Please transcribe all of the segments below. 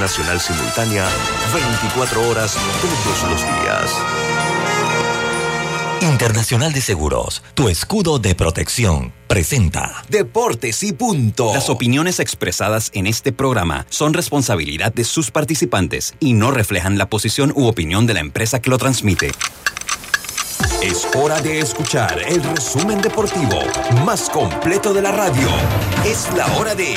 nacional simultánea 24 horas todos los días. Internacional de Seguros, tu escudo de protección, presenta Deportes y punto. Las opiniones expresadas en este programa son responsabilidad de sus participantes y no reflejan la posición u opinión de la empresa que lo transmite. Es hora de escuchar el resumen deportivo más completo de la radio. Es la hora de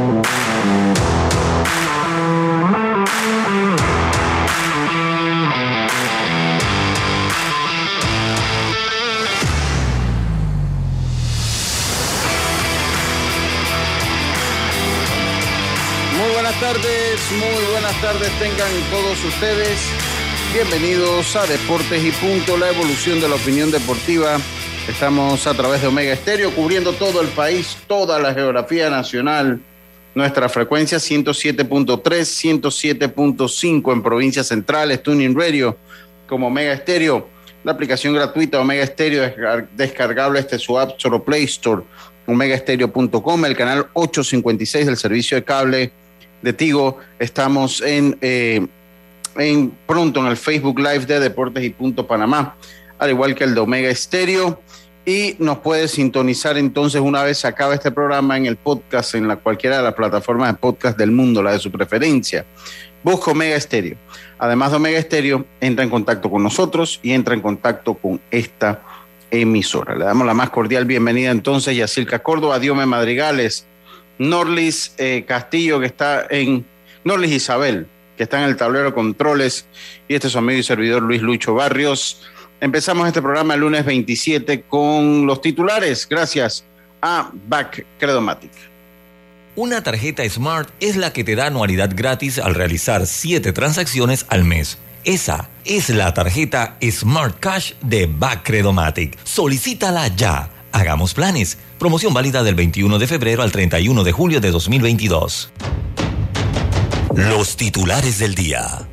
Tardes, muy buenas tardes tengan todos ustedes. Bienvenidos a Deportes y Punto, la evolución de la opinión deportiva. Estamos a través de Omega Estéreo cubriendo todo el país, toda la geografía nacional. Nuestra frecuencia 107.3, 107.5 en provincias centrales, Tuning Radio como Omega Estéreo. La aplicación gratuita Omega Estéreo descargable este su app Solo Play Store, omegaestereo.com, el canal 856 del servicio de cable de Tigo. Estamos en, eh, en pronto en el Facebook Live de Deportes y Punto Panamá, al igual que el de Omega Estéreo. Y nos puede sintonizar entonces una vez se acabe este programa en el podcast, en la cualquiera de las plataformas de podcast del mundo, la de su preferencia. Busca Omega Estéreo. Además de Omega Estéreo, entra en contacto con nosotros y entra en contacto con esta emisora. Le damos la más cordial bienvenida entonces a Yacirca Córdoba, Diome Madrigales, Norlis eh, Castillo, que está en, Norlis Isabel, que está en el tablero de controles, y este es su amigo y servidor Luis Lucho Barrios. Empezamos este programa el lunes 27 con los titulares, gracias a Back Credomatic. Una tarjeta Smart es la que te da anualidad gratis al realizar 7 transacciones al mes. Esa es la tarjeta Smart Cash de Back Credomatic. Solicítala ya. Hagamos planes. Promoción válida del 21 de febrero al 31 de julio de 2022. Los titulares del día.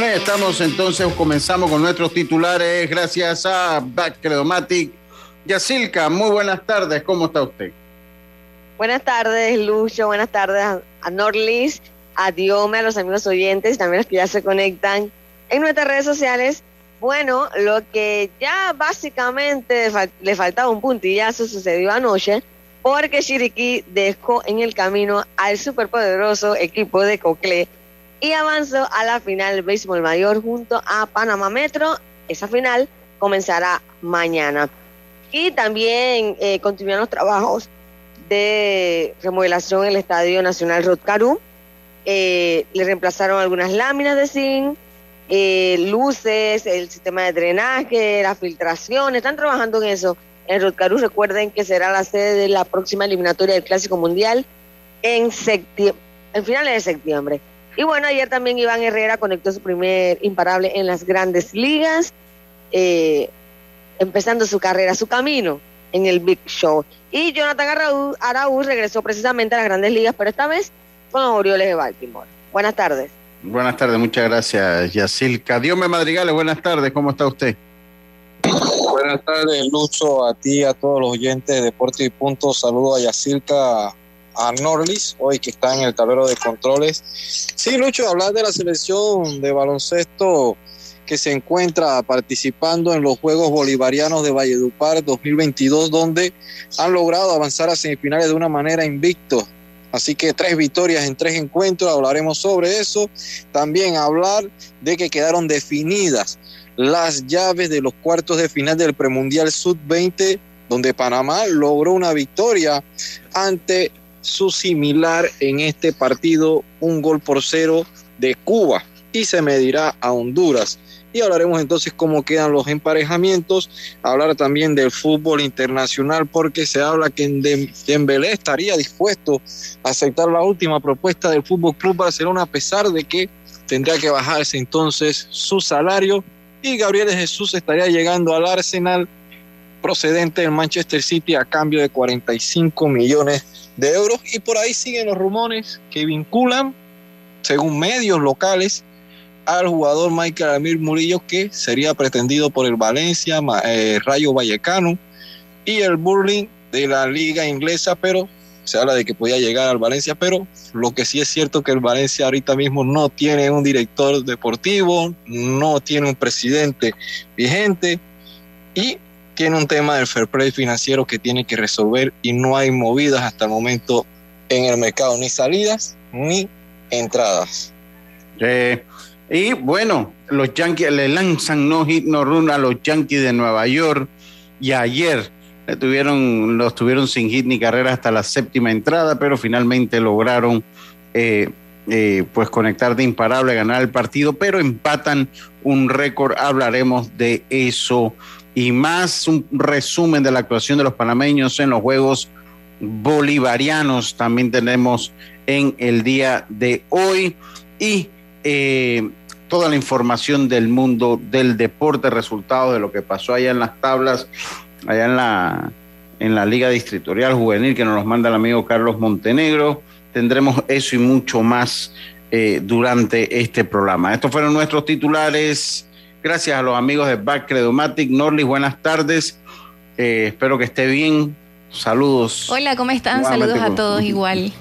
Estamos entonces, comenzamos con nuestros titulares gracias a Credomatic Yacilca, muy buenas tardes, ¿cómo está usted? Buenas tardes, Lucho, buenas tardes a, Norlis, a Diome, a los amigos oyentes, también los que ya se conectan en nuestras redes sociales. Bueno, lo que ya básicamente le faltaba un puntillazo sucedió anoche, porque Chiriquí dejó en el camino al superpoderoso equipo de Cocle y avanzó a la final del béisbol mayor junto a Panamá Metro. Esa final comenzará mañana. Y también eh, continúan los trabajos de remodelación en el Estadio Nacional Rotcarú. Eh, le reemplazaron algunas láminas de zinc, eh, luces, el sistema de drenaje, la filtración. Están trabajando en eso. En Rotcarú recuerden que será la sede de la próxima eliminatoria del Clásico Mundial en, en finales de septiembre. Y bueno, ayer también Iván Herrera conectó su primer imparable en las grandes ligas. Eh, empezando su carrera, su camino en el Big Show. Y Jonathan Araúz, regresó precisamente a las grandes ligas, pero esta vez con los Orioles de Baltimore. Buenas tardes. Buenas tardes, muchas gracias, Yacilca. Diome Madrigales, buenas tardes, ¿cómo está usted? Buenas tardes, Lucho, a ti, a todos los oyentes de Deporte y Punto. Saludo a Yacilca, a Norlis, hoy que está en el tablero de controles. Sí, Lucho, hablar de la selección de baloncesto que se encuentra participando en los Juegos Bolivarianos de Valledupar 2022, donde han logrado avanzar a semifinales de una manera invicto. Así que tres victorias en tres encuentros, hablaremos sobre eso. También hablar de que quedaron definidas las llaves de los cuartos de final del premundial Sub-20, donde Panamá logró una victoria ante su similar en este partido, un gol por cero de Cuba, y se medirá a Honduras. Y hablaremos entonces cómo quedan los emparejamientos, hablar también del fútbol internacional porque se habla que Dembélé estaría dispuesto a aceptar la última propuesta del Fútbol Club Barcelona a pesar de que tendría que bajarse entonces su salario y Gabriel Jesús estaría llegando al Arsenal procedente del Manchester City a cambio de 45 millones de euros. Y por ahí siguen los rumores que vinculan según medios locales al jugador Michael Amir Murillo que sería pretendido por el Valencia, eh, Rayo Vallecano y el Burling de la liga inglesa, pero se habla de que podía llegar al Valencia, pero lo que sí es cierto que el Valencia ahorita mismo no tiene un director deportivo, no tiene un presidente vigente y tiene un tema del fair play financiero que tiene que resolver y no hay movidas hasta el momento en el mercado, ni salidas ni entradas. Y bueno, los Yankees le lanzan no hit no run a los Yankees de Nueva York y ayer tuvieron, los tuvieron sin hit ni carrera hasta la séptima entrada, pero finalmente lograron eh, eh, pues conectar de imparable, ganar el partido, pero empatan un récord. Hablaremos de eso y más un resumen de la actuación de los panameños en los Juegos Bolivarianos. También tenemos en el día de hoy y eh, toda la información del mundo del deporte, resultados de lo que pasó allá en las tablas, allá en la, en la Liga Distritorial Juvenil, que nos los manda el amigo Carlos Montenegro. Tendremos eso y mucho más eh, durante este programa. Estos fueron nuestros titulares. Gracias a los amigos de Backcredomatic. Norlis, buenas tardes. Eh, espero que esté bien. Saludos. Hola, ¿cómo están? Saludos a todos igual.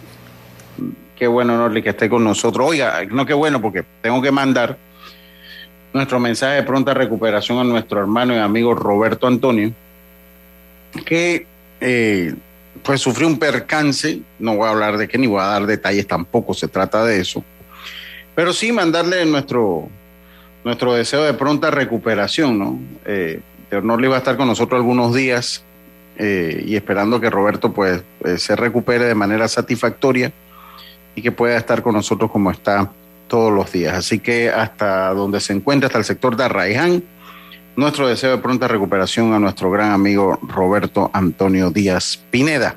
Qué bueno, Norli, que esté con nosotros. Oiga, no qué bueno, porque tengo que mandar nuestro mensaje de pronta recuperación a nuestro hermano y amigo Roberto Antonio, que eh, pues sufrió un percance, no voy a hablar de qué ni voy a dar detalles tampoco, se trata de eso, pero sí mandarle nuestro, nuestro deseo de pronta recuperación, ¿no? Eh, Norli va a estar con nosotros algunos días eh, y esperando que Roberto pues eh, se recupere de manera satisfactoria y que pueda estar con nosotros como está todos los días. Así que hasta donde se encuentra, hasta el sector de Arraiján, nuestro deseo de pronta recuperación a nuestro gran amigo Roberto Antonio Díaz Pineda,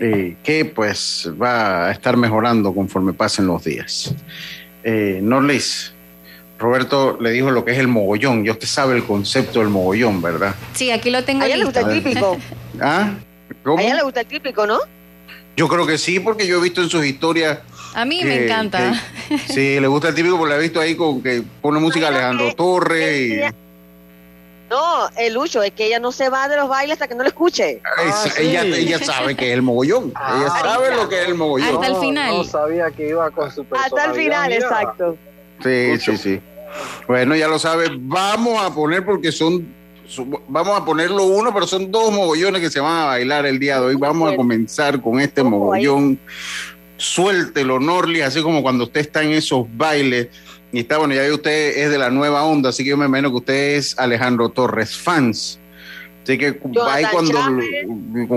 eh, que pues va a estar mejorando conforme pasen los días. Eh, Norlis, Roberto le dijo lo que es el mogollón. Ya usted sabe el concepto del mogollón, ¿verdad? Sí, aquí lo tengo. A ella le gusta el típico. ¿Ah? A ella le gusta el típico, ¿no? Yo creo que sí, porque yo he visto en sus historias. A mí me encanta. sí, le gusta el típico porque la he visto ahí con que pone música Alejandro Torres. Y... No, el Lucho, es que ella no se va de los bailes hasta que no lo escuche. Ah, ella, ella sabe que es el mogollón. Ah, ella sabe lo que es el mogollón. Hasta el final. No, sabía que iba con su Hasta el final, exacto. Sí, sí, sí. Bueno, ya lo sabe. Vamos a poner porque son vamos a ponerlo uno, pero son dos mogollones que se van a bailar el día de hoy. Vamos a comenzar con este mogollón. Suéltelo, Norli, así como cuando usted está en esos bailes. Y está bueno, ya ve usted es de la nueva onda, así que yo me imagino que usted es Alejandro Torres fans. Así que ahí cuando,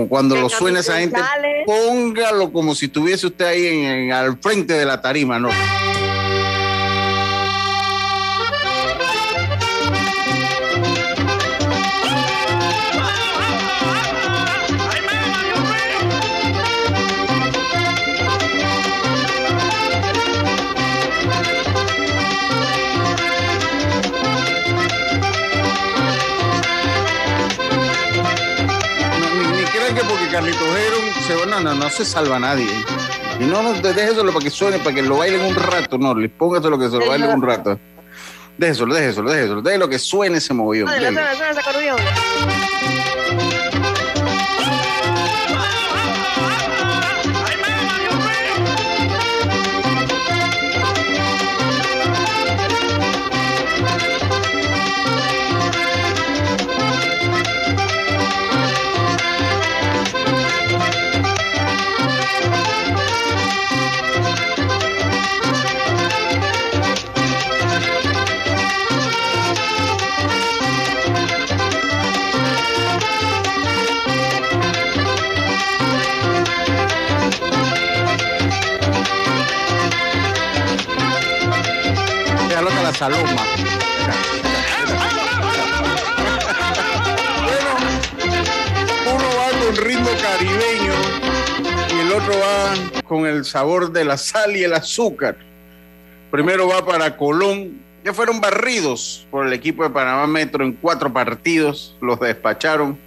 cuando lo suene esa gente, póngalo como si estuviese usted ahí en, al frente de la tarima, ¿no? Carlitos se no, no, no se salva nadie. Y no, no, déjeselo para que suene, para que lo bailen un rato, no, le póngaselo que se lo bailen un rato. Déjeselo, déjeselo, déjeselo, déjelo que suene ese movido. Saloma. bueno, uno va con ritmo caribeño y el otro va con el sabor de la sal y el azúcar. Primero va para Colón. Ya fueron barridos por el equipo de Panamá Metro en cuatro partidos, los despacharon.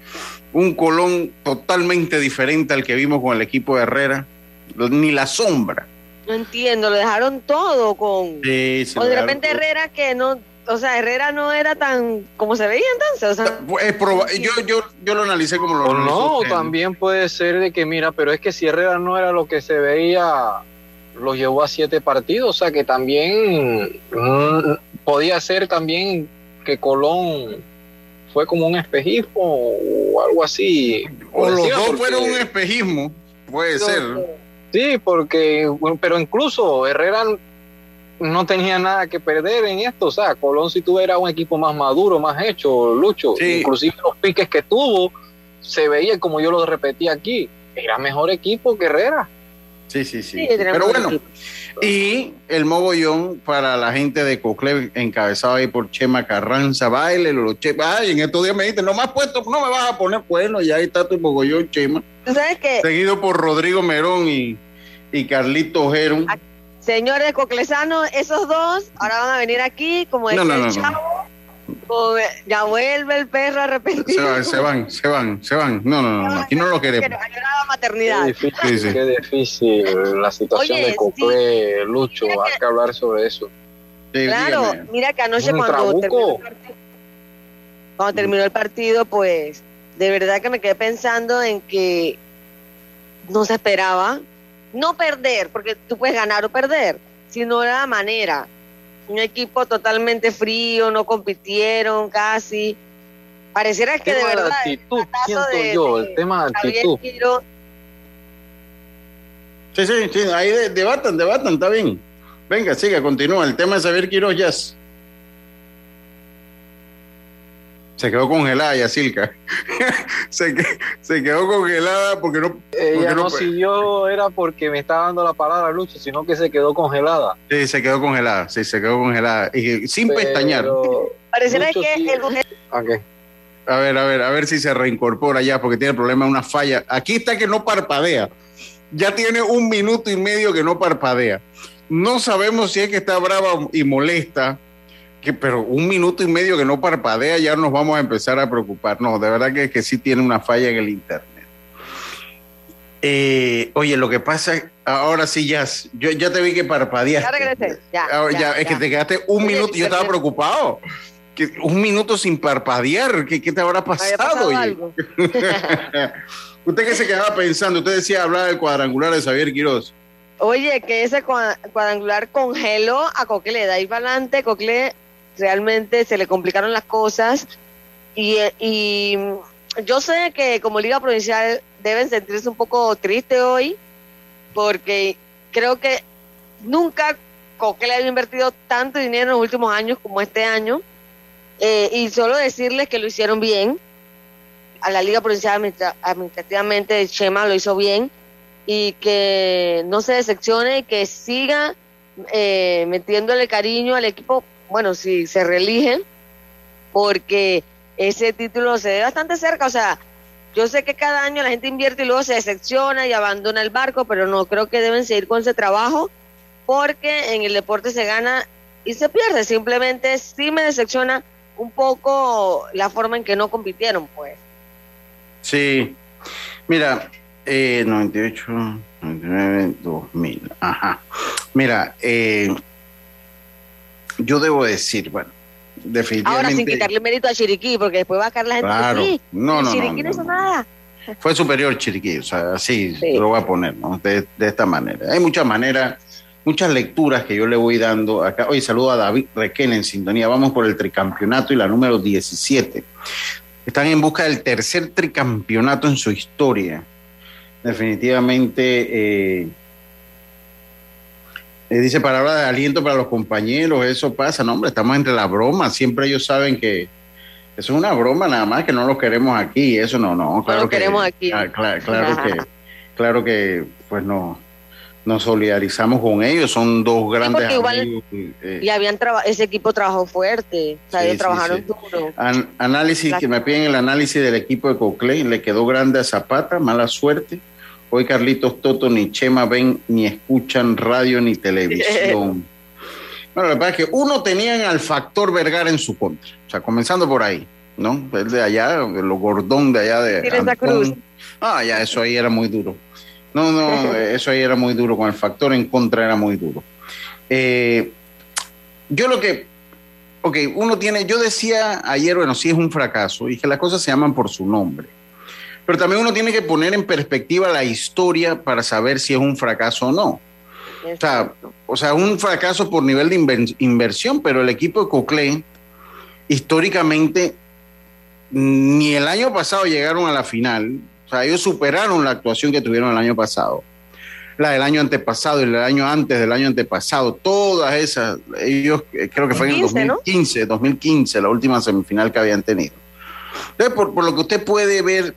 Un Colón totalmente diferente al que vimos con el equipo de Herrera, ni la sombra no entiendo, lo dejaron todo con... Sí, o de repente todo. Herrera que no... O sea, Herrera no era tan como se veía entonces. O sea, Es proba- yo, yo, yo lo analicé como lo no, usted. también puede ser de que, mira, pero es que si Herrera no era lo que se veía, lo llevó a siete partidos, o sea que también mm, podía ser también que Colón fue como un espejismo o algo así. O los Decía, dos fueron un espejismo, puede ser. Sí, porque, pero incluso Herrera no tenía nada que perder en esto, o sea, Colón si tuviera un equipo más maduro, más hecho, Lucho, Sí. inclusive los piques que tuvo, se veía como yo lo repetí aquí, era mejor equipo que Herrera. Sí, sí, sí. Pero bueno, equipo. y el mogollón para la gente de Coclé, encabezado ahí por Chema Carranza, baile, los Chema. Ay, en estos días me dijiste, no me has puesto, no me vas a poner bueno, y ahí está tu mogollón, Chema. tú sabes que, Seguido por Rodrigo Merón y, y Carlito Ojero. señores coclesanos, esos dos ahora van a venir aquí, como decía no, no, no. chavo, ya vuelve el perro Se arrepentido. van, se van, se van, se van. No, no, no, no, aquí no lo queremos. Que nos ayuda a la maternidad. Qué difícil, Sí, sí. qué difícil la situación Oye, de Coclé, Lucho, Mira hay que hablar sobre eso. Sí, Claro, dígame. mira que anoche cuando terminó, el partido, cuando terminó el partido, pues de verdad que me quedé pensando en que no se esperaba no perder, porque tú puedes ganar o perder, sino la manera. Un equipo totalmente frío, no compitieron casi. Pareciera que de tema de verdad. actitud, siento de- yo, de el tema de actitud. Quiro, Sí, sí, sí, ahí de- debatan, debatan, está bien. Venga, siga, continúa. El tema de Xavier Quiroz Jazz. Se quedó congelada, Yacilca. se, que- se quedó congelada porque no. Ella porque no puede- siguió, era porque me estaba dando la palabra Lucho, sino que se quedó congelada. Sí, se quedó congelada, sí, se quedó congelada. Y sin pestañear. Pero- Pareciera Lucho que sí. el Ok. A ver, a ver, a ver si se reincorpora ya, porque tiene problema, una falla. Aquí está que no parpadea. Ya tiene un minuto y medio que no parpadea. No sabemos si es que está brava y molesta, que, pero un minuto y medio que no parpadea, ya nos vamos a empezar a preocupar. No, de verdad que, que sí tiene una falla en el internet. Eh, oye, lo que pasa, ahora sí, ya, yo ya te vi que parpadeaste. Ya regresé, ya, Ah, ya, ya, es que te quedaste un Oye, minuto, yo estaba preocupado. Que un minuto sin parpadear, ¿qué, qué te habrá pasado? pasado algo. ¿Usted qué se quedaba pensando? Usted decía hablar del cuadrangular de Xavier Quiroz. Oye, que ese cua- cuadrangular congeló a Cocle, de ahí para adelante, Cocle realmente se le complicaron las cosas. Y, y yo sé que como Liga Provincial deben sentirse un poco tristes hoy porque creo que nunca Cocle había invertido tanto dinero en los últimos años como este año. Eh, y solo decirles que lo hicieron bien. A la Liga Provincial administra- administrativamente Chema lo hizo bien. Y que no se decepcione y que siga eh, metiéndole cariño al equipo, bueno, si se reeligen, porque ese título se ve bastante cerca, o sea, yo sé que cada año la gente invierte y luego se decepciona y abandona el barco, pero no creo que deben seguir con ese trabajo, porque en el deporte se gana y se pierde, simplemente sí me decepciona un poco la forma en que no compitieron, pues. Sí. Mira, eh, 98, 99, 2000. Ajá. Mira, eh, yo debo decir, bueno, definitivamente. Ahora sin quitarle mérito a Chiriquí, porque después va a caer la gente Claro. sí, No, no, no, Chiriquí no, no, hizo nada. Fue superior Chiriquí, o sea, así Sí. lo voy a poner, ¿no? De, de esta manera. Hay muchas maneras, muchas lecturas que yo le voy dando acá. Hoy saludo a David Requén en sintonía. Vamos por el tricampeonato y la número 17. Están en busca del tercer tricampeonato en su historia. Definitivamente, eh, eh, dice palabra de aliento para los compañeros, eso pasa, no, hombre, estamos entre la broma, siempre ellos saben que eso es una broma nada más, que no los queremos aquí, eso no, no, claro lo que, queremos aquí. ah, cla- claro que, claro que, pues no, nos solidarizamos con ellos, son dos grandes igual- amigos. eh, Y habían ese equipo trabajó fuerte, o sea, Sí, ellos sí, trabajaron sí. duro. An- análisis, que me piden el análisis del equipo de Coclé, le quedó grande a Zapata, mala suerte, Hoy Carlitos Toto ni Chema ven ni escuchan radio ni televisión. bueno, la verdad es que uno tenían al factor Vergara en su contra. O sea, comenzando por ahí, ¿no? El de allá, lo gordón de allá de. Cruz. Ah, ya, eso ahí era muy duro. No, no, eso ahí era muy duro. Con el factor en contra era muy duro. Eh, yo lo que. Ok, uno tiene. Yo decía ayer, bueno, sí es un fracaso y que las cosas se llaman por su nombre. Pero también uno tiene que poner en perspectiva la historia para saber si es un fracaso o no. O sea, o sea, un fracaso por nivel de inversión, pero el equipo de Cocle, históricamente, ni el año pasado llegaron a la final. O sea, ellos superaron la actuación que tuvieron el año pasado. La del año antepasado y el año antes del año antepasado, todas esas, ellos eh, creo que fue en el 2015, 2015, la última semifinal que habían tenido. Entonces, por, por lo que usted puede ver,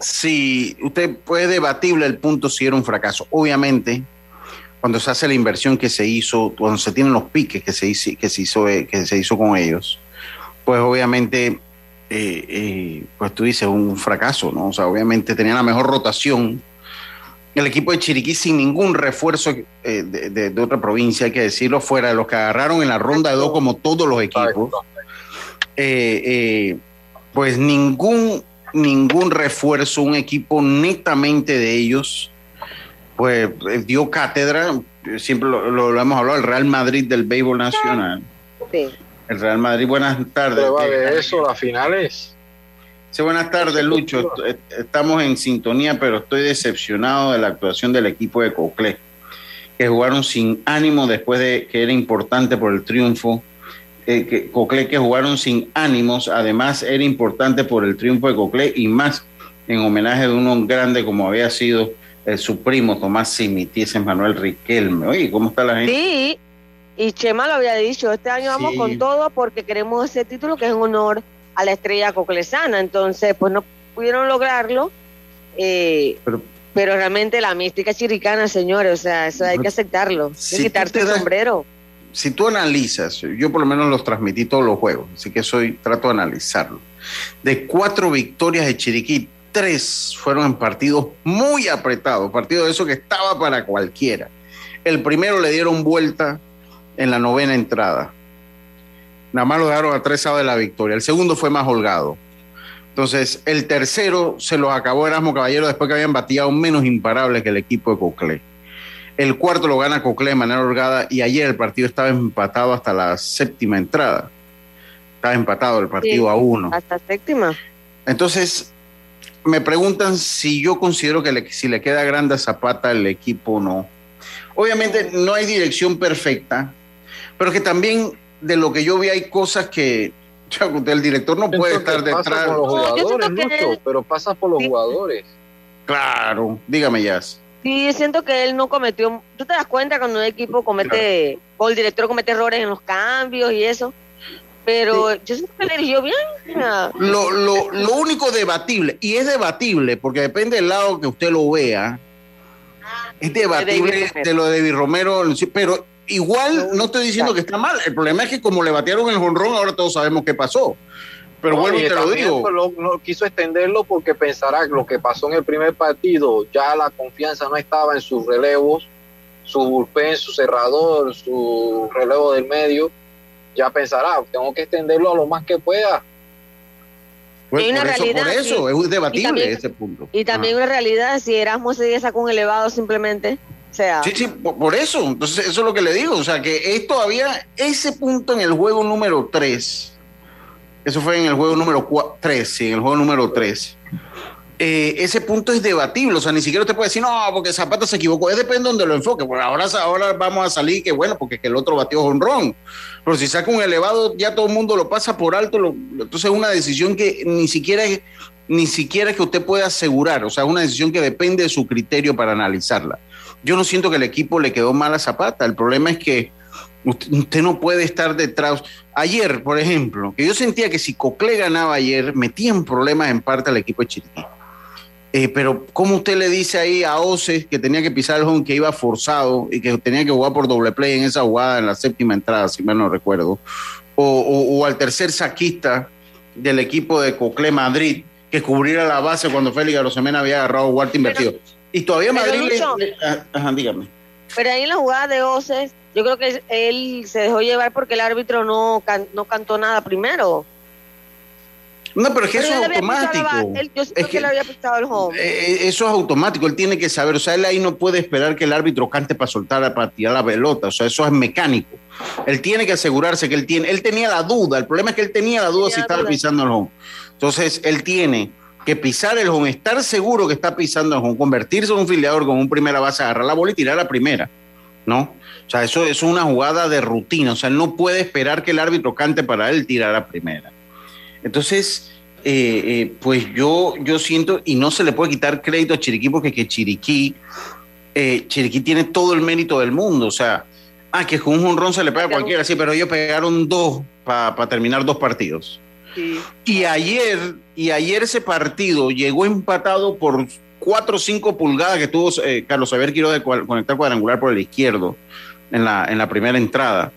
si usted puede debatible el punto si era un fracaso. Obviamente, cuando se hace la inversión que se hizo, cuando se tienen los piques que se hizo, que se hizo, eh, que se hizo con ellos, pues obviamente, eh, eh, pues tú dices un fracaso, ¿no? O sea, obviamente tenía la mejor rotación. El equipo de Chiriquí sin ningún refuerzo de, de, otra provincia, hay que decirlo, fuera de los que agarraron en la ronda de dos como todos los equipos. pues ningún ningún refuerzo, un equipo netamente de ellos, pues eh, dio cátedra, siempre lo, hemos hablado, el Real Madrid del béisbol nacional. Sí. El Real Madrid, buenas tardes. de eso, las finales. Sí, buenas tardes, Lucho. Estamos en sintonía, pero estoy decepcionado de la actuación del equipo de Coclé, que jugaron sin ánimo después de que era importante por el triunfo eh, que Cocle que jugaron sin ánimos, además era importante por el triunfo de Cocle y más en homenaje de uno grande como había sido eh, su primo Tomás Simitiese Manuel Riquelme. Oye, ¿cómo está la gente? Sí, y Chema lo había dicho, este año vamos con todo porque queremos ese título que es en honor a la estrella coclesana, entonces pues no pudieron lograrlo, eh, pero, pero, realmente la mística chiricana, señores, o sea, eso hay que aceptarlo, hay que quitarte el sombrero si tú analizas, yo por lo menos los transmití todos los juegos, así que soy, trato de analizarlo. De cuatro victorias de Chiriquí, tres fueron en partidos muy apretados, partidos de eso que estaba para cualquiera. El primero le dieron vuelta en la novena entrada. Nada más lo dejaron a tres de la victoria. El segundo fue más holgado. Entonces, el tercero se los acabó Erasmo Caballero después que habían bateado menos imparables que el equipo de Coclé. El cuarto lo gana Cocle de manera holgada y ayer el partido estaba empatado hasta la séptima entrada. Estaba empatado el partido a uno. Hasta séptima. Entonces, me preguntan si yo considero que si le queda grande a Zapata el equipo o no. Obviamente no hay dirección perfecta, pero que también de lo que yo vi hay cosas que el director no puede estar detrás. Por los jugadores, mucho, pero pasa por los jugadores. Claro, dígame, Jazz. Sí, siento que él no cometió. ¿Tú te das cuenta cuando un equipo comete, o el director comete errores en los cambios y eso? Pero yo siento que le dirigió bien. Lo, lo, lo único debatible, y es debatible porque depende del lado que usted lo vea, es debatible de, lo de David Romero, pero igual no estoy diciendo que está mal. El problema es que como le batearon el jonrón, ahora todos sabemos qué pasó. Pero bueno, te lo digo. no quiso extenderlo porque pensará que lo que pasó en el primer partido, ya la confianza no estaba en sus relevos, su bullpen, su cerrador, su relevo del medio. Ya pensará, tengo que extenderlo a lo más que pueda. Pues una por, realidad, eso, por eso es debatible ese punto. Y también una realidad, si Erasmus se sacó un elevado simplemente. O sea. Sí, sí, por, eso. Entonces, eso es lo que le digo. O sea, que es todavía ese punto en el juego número 3 eso fue en el juego número 3, sí, en el juego número 3. Eh, ese punto es debatible, o sea, ni siquiera usted puede decir, no, porque Zapata se equivocó, es depende de donde lo enfoque, porque ahora, ahora vamos a salir que bueno, porque que el otro batió honrón, pero si saca un elevado, ya todo el mundo lo pasa por alto, entonces es una decisión que ni siquiera es, ni siquiera que usted pueda asegurar, o sea, es una decisión que depende de su criterio para analizarla. Yo no siento que el equipo le quedó mal a Zapata, el problema es que Usted, no puede estar detrás. Ayer, por ejemplo, que yo sentía que si Cocle ganaba ayer, metían problemas en parte al equipo de Chiriquí. Eh, pero, ¿cómo usted le dice ahí a Oces que tenía que pisar el home, que iba forzado y que tenía que jugar por doble play en esa jugada en la séptima entrada, si mal no recuerdo? O, al tercer saquista del equipo de Cocle Madrid, que cubriera la base cuando Félix Arosemena había agarrado Guardia invertido. Y todavía Madrid. Ah, ajá, dígame. Pero ahí en la jugada de Oces, yo creo que él se dejó llevar porque el árbitro no, no cantó nada primero. No, pero es que eso es automático. yo siento que, le había el home. Eh, eh, eso es automático, él tiene que saber. O sea, él ahí no puede esperar que el árbitro cante para soltar, para tirar la pelota. O sea, eso es mecánico. Él tiene que asegurarse que él tiene. Él tenía la duda. El problema es que él tenía la duda si estaba pisando el home. Entonces, él tiene que pisar el home, estar seguro que está pisando el home, convertirse en un filiador con un primera base, agarrar la bola y tirar la primera. ¿No? O sea, eso, eso es una jugada de rutina. O sea, él no puede esperar que el árbitro cante para él tirar la primera. Entonces, eh, eh, pues yo, yo siento, y no se le puede quitar crédito a Chiriquí porque que Chiriquí, eh, Chiriquí tiene todo el mérito del mundo. O sea, ah, que con un jonrón se le pega a cualquiera, sí, pero ellos pegaron dos para terminar dos partidos. Y ayer, y ayer ese partido llegó empatado por cuatro o cinco pulgadas que tuvo Carlos Xavier Quiroz de conectar cuadrangular por el izquierdo en la, en la primera entrada.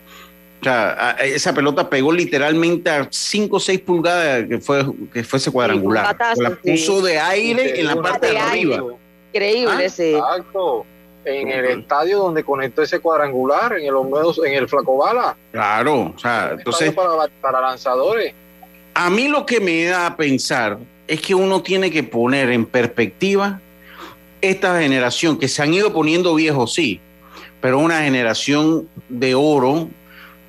O sea, esa pelota pegó literalmente a 5 o 6 pulgadas que fue, que fue ese cuadrangular. la puso de aire en la parte de, arriba. Increíble, ese. Ah, exacto. En el estadio donde conectó ese cuadrangular, en el en el Flacobala. Claro, o sea, entonces. Para, para lanzadores. A mí lo que me da a pensar es que uno tiene que poner en perspectiva esta generación que se han ido poniendo viejos, sí, pero una generación de oro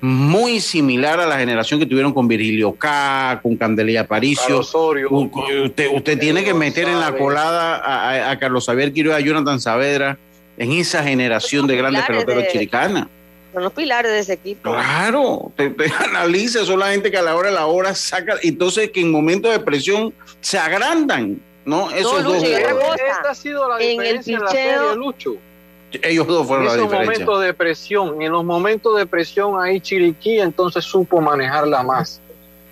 muy similar a la generación que tuvieron con Virgilio K, con Candelilla Aparicio. Usted, usted tiene que meter en la colada a, Carlos Xavier Quiroga, a Jonathan Saavedra, en esa generación de grandes peloteros chiricanas. Son los pilares de ese equipo. Claro, te, te analiza, son la gente que a la hora de la hora saca, entonces que en momentos de presión se agrandan, ¿no? Esos dos. Esta ha sido la en el picheo, Lucho ellos dos fueron en esos momentos de presión, en los momentos de presión ahí Chiriquí entonces supo manejarla más.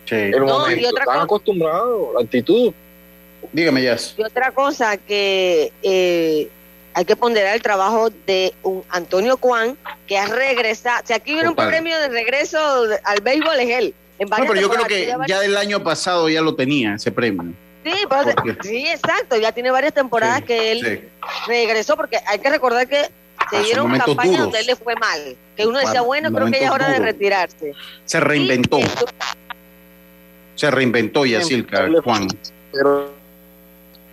Sí. El momento, están acostumbrados, la actitud. Dígame, Jazz. Y otra cosa que eh, hay que ponderar el trabajo de un Antonio Juan, que ha regresado. Si aquí viene un premio de regreso al béisbol, es él. no, pero yo creo que ya, del año pasado ya lo tenía ese premio. Sí, pues, sí, exacto. Ya tiene varias temporadas que él regresó, porque hay que recordar que se dieron campañas donde él le fue mal. Que uno decía, bueno, creo que ya es hora de retirarse. Se reinventó. se reinventó Yacilca, Juan.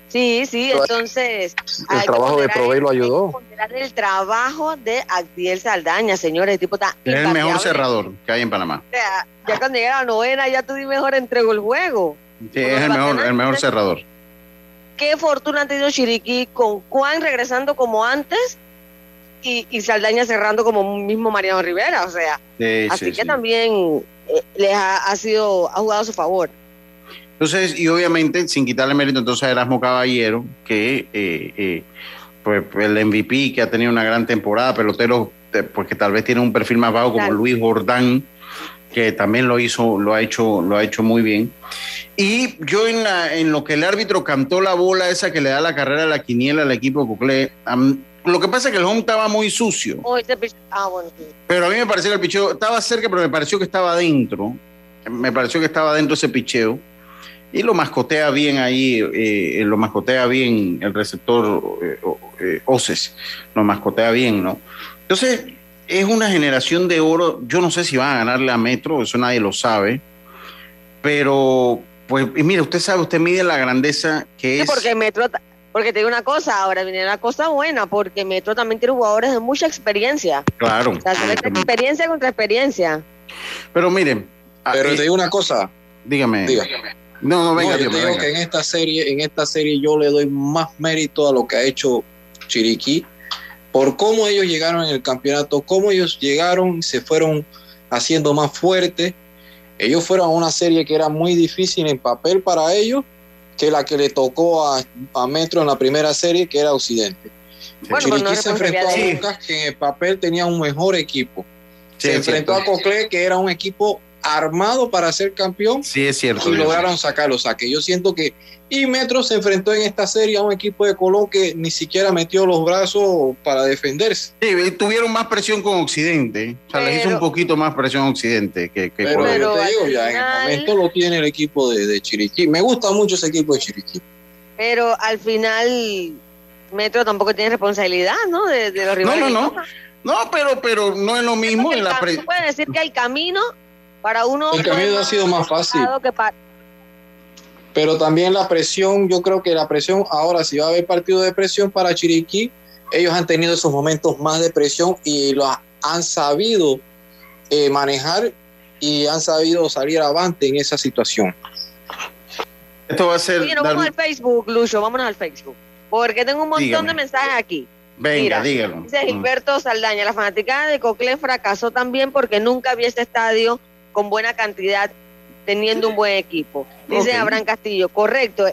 Sí, sí, entonces. El trabajo de Provey lo ayudó. El trabajo de Actiel Saldaña, señores. El tipo está. Es el mejor cerrador que hay en Panamá. O sea, ya cuando llega la novena, ya tú mejor entregó el juego. Sí, es el mejor, el mejor cerrador. Qué fortuna ha tenido Chiriquí con Juan regresando como antes y, y Saldaña cerrando como mismo Mariano Rivera, o sea. así que también eh, les ha, sido, ha jugado a su favor. Entonces, y obviamente, sin quitarle mérito entonces a Erasmo Caballero, que eh, eh, pues el MVP que ha tenido una gran temporada, pelotero, porque tal vez tiene un perfil más bajo como Luis Jordán, que también lo hizo, lo ha hecho, lo ha hecho muy bien. Y yo en, la, en lo que el árbitro cantó la bola esa que le da la carrera a la quiniela al equipo de Coclé, lo que pasa es que el home estaba muy sucio. Ah, pero a mí me pareció que el picheo estaba cerca, pero me pareció que estaba adentro. Me pareció que estaba adentro ese picheo. Y lo mascotea bien ahí, eh, lo mascotea bien el receptor eh, eh, Oces, lo mascotea bien, ¿no? Entonces, es una generación de oro. Yo no sé si van a ganarle a Metro, eso nadie lo sabe. Pero, pues, y mire, usted sabe, usted mide la grandeza que es. Porque Metro, porque te digo una cosa, ahora viene una cosa buena, porque Metro también tiene jugadores de mucha experiencia. Claro. O sea, experiencia contra experiencia. Pero miren. Pero te digo una cosa. Dígame. Dígame. No, no, venga, yo digo que en esta serie, en esta serie yo le doy más mérito a lo que ha hecho Chiriquí por cómo ellos llegaron en el campeonato, cómo ellos llegaron y se fueron haciendo más fuertes. Ellos fueron a una serie que era muy difícil en papel para ellos, que la que le tocó a, Metro en la primera serie, que era Occidente. Bueno, Chiriquí se enfrentó a Lucas, que en el papel tenía un mejor equipo. se enfrentó a Cocle, que era un equipo armado para ser campeón. Sí, es cierto. Y lograron sacarlo. O sea, que yo siento que. Y Metro se enfrentó en esta serie a un equipo de Colón que ni siquiera metió los brazos para defenderse. Sí, tuvieron más presión con Occidente. O sea, les hizo un poquito más presión Occidente que, que pero, yo te digo, ya en el momento lo tiene el equipo de, de Chiriquí. Me gusta mucho ese equipo de Chiriquí. Pero al final Metro tampoco tiene responsabilidad, ¿no? De, los rivales. No, no, no. No, pero, pero no es lo mismo en la pre... puede decir que el camino para uno... El camino ha sido más fácil. Pero también la presión, yo creo que la presión, ahora si va a haber partido de presión para Chiriquí, ellos han tenido esos momentos más de presión y lo han sabido eh, manejar y han sabido salir avante en esa situación. Esto va a ser. vamos al Facebook, Lucho, vámonos al Facebook. Porque tengo un montón de mensajes aquí. Venga, dígalo. Dice Gilberto Saldaña, la fanaticada de Cocle fracasó también porque nunca había este estadio con buena cantidad, teniendo un buen equipo. Dice Abraham Castillo, correcto,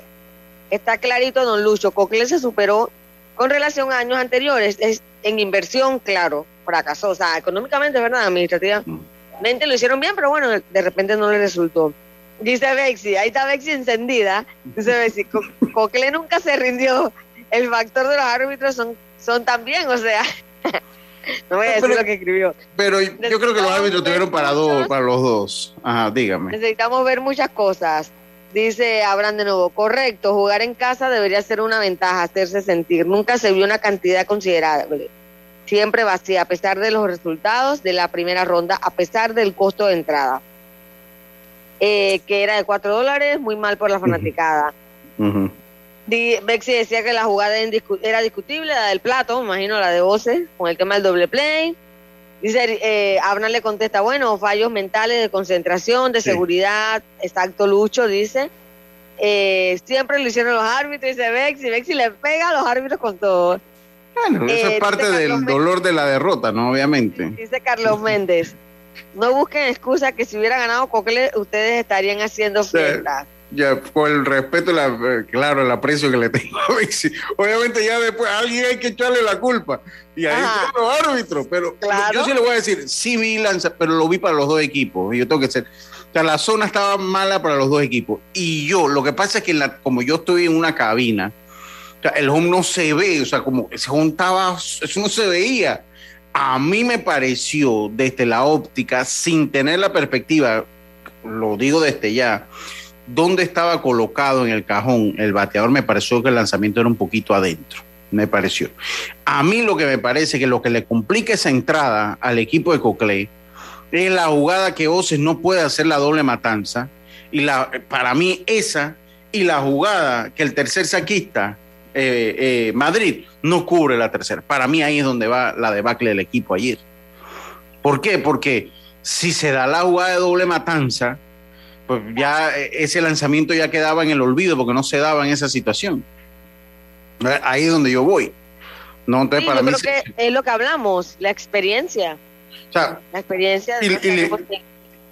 está clarito, don Lucho. Cocle se superó con relación a años anteriores. Es en inversión, claro, fracasó. O sea, económicamente, ¿verdad? Administrativamente lo hicieron bien, pero bueno, de repente no le resultó. Dice Bexi, ahí está Bexi encendida. Dice Bexi, Cocle nunca se rindió. El factor de los árbitros son, son también, o sea, no voy a decir lo que escribió. Pero yo creo que los árbitros tuvieron para, dos, para los dos. Ajá, dígame. Necesitamos ver muchas cosas. Dice Abraham de nuevo, correcto, jugar en casa debería ser una ventaja, hacerse sentir. Nunca se vio una cantidad considerable. Siempre vacía, a pesar de los resultados de la primera ronda, a pesar del costo de entrada. Eh, que era de 4 dólares, muy mal por la fanaticada. Bexi decía que la jugada era discutible, la del plato, me imagino la de Voces, con el tema del doble play. Dice, eh, le contesta, bueno, fallos mentales de concentración, de seguridad, exacto, Lucho, dice. Eh, siempre lo hicieron los árbitros, dice Bexi, Bexi le pega a los árbitros con todo. Bueno, eso es eh, parte del dolor de la derrota, ¿no? Obviamente. Dice Carlos Méndez. No busquen excusa que si hubiera ganado Cocle, ustedes estarían haciendo fiestas. Ya, por el respeto, la, eh, claro, el aprecio que le tengo a Obviamente ya después alguien hay que echarle la culpa. Y ahí están los árbitros. Pero yo sí le voy a decir, sí vi lanza, pero lo vi para los dos equipos. Y yo tengo que ser. O sea, la zona estaba mala para los dos equipos. Y yo, lo que pasa es que la, como yo estoy en una cabina, el home no se ve, o sea, como se juntaba, eso no se veía a mí me pareció desde la óptica, sin tener la perspectiva, lo digo desde ya, donde estaba colocado en el cajón el bateador, me pareció que el lanzamiento era un poquito adentro. Me pareció. A mí lo que me parece que lo que le complica esa entrada al equipo de Cocle es la jugada que Oces no puede hacer la doble matanza. Y la, para mí esa y la jugada que el tercer saquista eh, eh, Madrid no cubre la tercera. Para mí ahí es donde va la debacle del equipo ayer. ¿Por qué? Porque si se da la jugada de doble matanza, pues ya eh, ese lanzamiento ya quedaba en el olvido porque no se daba en esa situación. Ahí es donde yo voy. No, entonces para mí es lo que hablamos, la experiencia. la experiencia de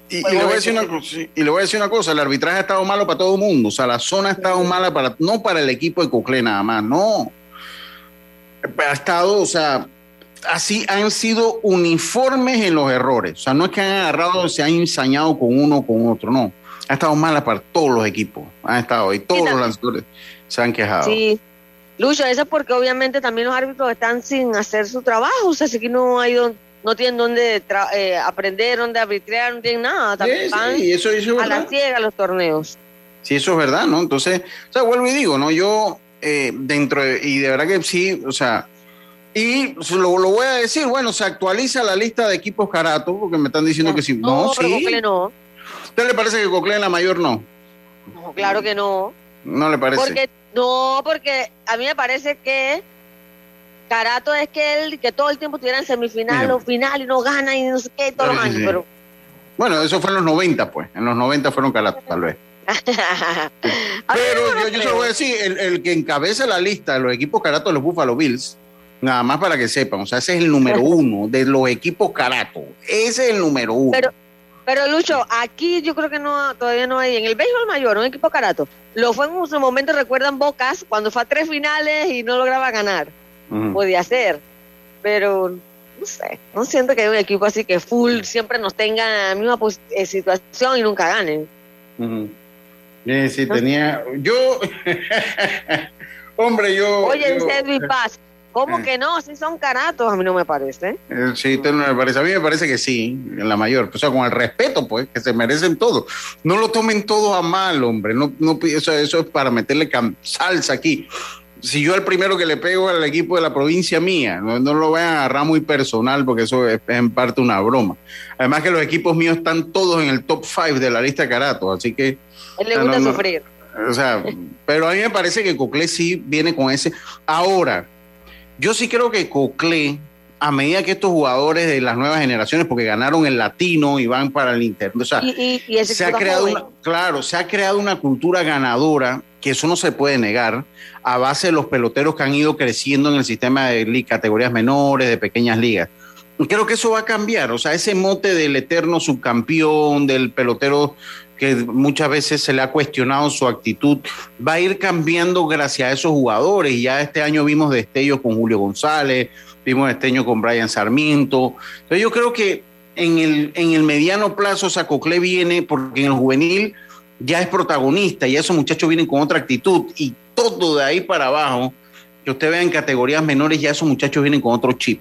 y, le voy a decir una, y le voy a decir una cosa, el arbitraje ha estado malo para todo el mundo, o sea, la zona ha estado mala para, no para el equipo de Cocle nada más, no. Ha estado, o sea, así han sido uniformes en los errores, o sea, no es que han agarrado, se han ensañado con uno o con otro, no. Ha estado mala para todos los equipos, han estado, y todos los lanzadores se han quejado. Sí. Lucho, eso es porque obviamente también los árbitros están sin hacer su trabajo, o sea, así que no hay donde no tienen dónde eh, aprender, dónde arbitrar, no tienen nada. También eso, a la ciega los torneos. Sí, eso es verdad, ¿no? Entonces, o sea, vuelvo y digo, ¿no? Yo, eh, dentro, de, y de verdad que sí, o sea, y lo, lo, voy a decir, bueno, se actualiza la lista de equipos Carato, porque me están diciendo que sí. No, no sí. no. ¿Usted le parece que Cocle en la mayor no? No, claro que no. No le parece. Porque, no, porque a mí me parece que Carato es que él, que todo el tiempo estuviera en semifinal o final y no gana y no sé qué todos los años, pero... Bueno, eso fue en los 90, pues. En los 90 fueron Carato, tal vez. pero yo, yo se lo voy a decir, el, el, que encabeza la lista de los equipos Carato de los Buffalo Bills, nada más para que sepan, o sea, ese es el número uno de los equipos Carato. Ese es el número uno. Pero, pero Lucho, aquí yo creo que no todavía no hay. En el béisbol mayor, un equipo Carato. Lo fue en su momento, recuerdan Bocas, cuando fue a tres finales y no lograba ganar podía ser. Pero no sé, no siento que hay un equipo así que full siempre nos tenga la misma eh, situación y nunca ganen. sí, tenía. Yo. Hombre, yo. Oye, dice Paz. ¿Cómo eh. que no? Si son caratos, a mí no me parece. Eh, sí, no me parece. A mí me parece que sí, en la mayor. O sea, con el respeto, pues, que se merecen todo. No lo tomen todo a mal, hombre. No, no, eso, eso es para meterle salsa aquí si yo el primero que le pego al equipo de la provincia mía, no, lo vayan a agarrar muy personal porque eso es, en parte una broma. Además que los equipos míos están todos en el top 5 de la lista de Carato, así que... Él le gusta sufrir. O sea, pero a mí me parece que Coclé sí viene con ese. Ahora, yo sí creo que Coclé, a medida que estos jugadores de las nuevas generaciones, porque ganaron el latino y van para el interno, o sea, se ha creado una, claro, se ha creado una cultura ganadora, que eso no se puede negar, a base de los peloteros que han ido creciendo en el sistema de categorías menores, de pequeñas ligas. Creo que eso va a cambiar, o sea, ese mote del eterno subcampeón, del pelotero que muchas veces se le ha cuestionado su actitud, va a ir cambiando gracias a esos jugadores. Y ya este año vimos destellos con Julio González, vimos destellos con Brian Sarmiento. Entonces yo creo que en el, en el mediano plazo Sacoclé viene porque en el juvenil ya es protagonista y esos muchachos vienen con otra actitud y todo de ahí para abajo, que usted vea en categorías menores, ya esos muchachos vienen con otro chip.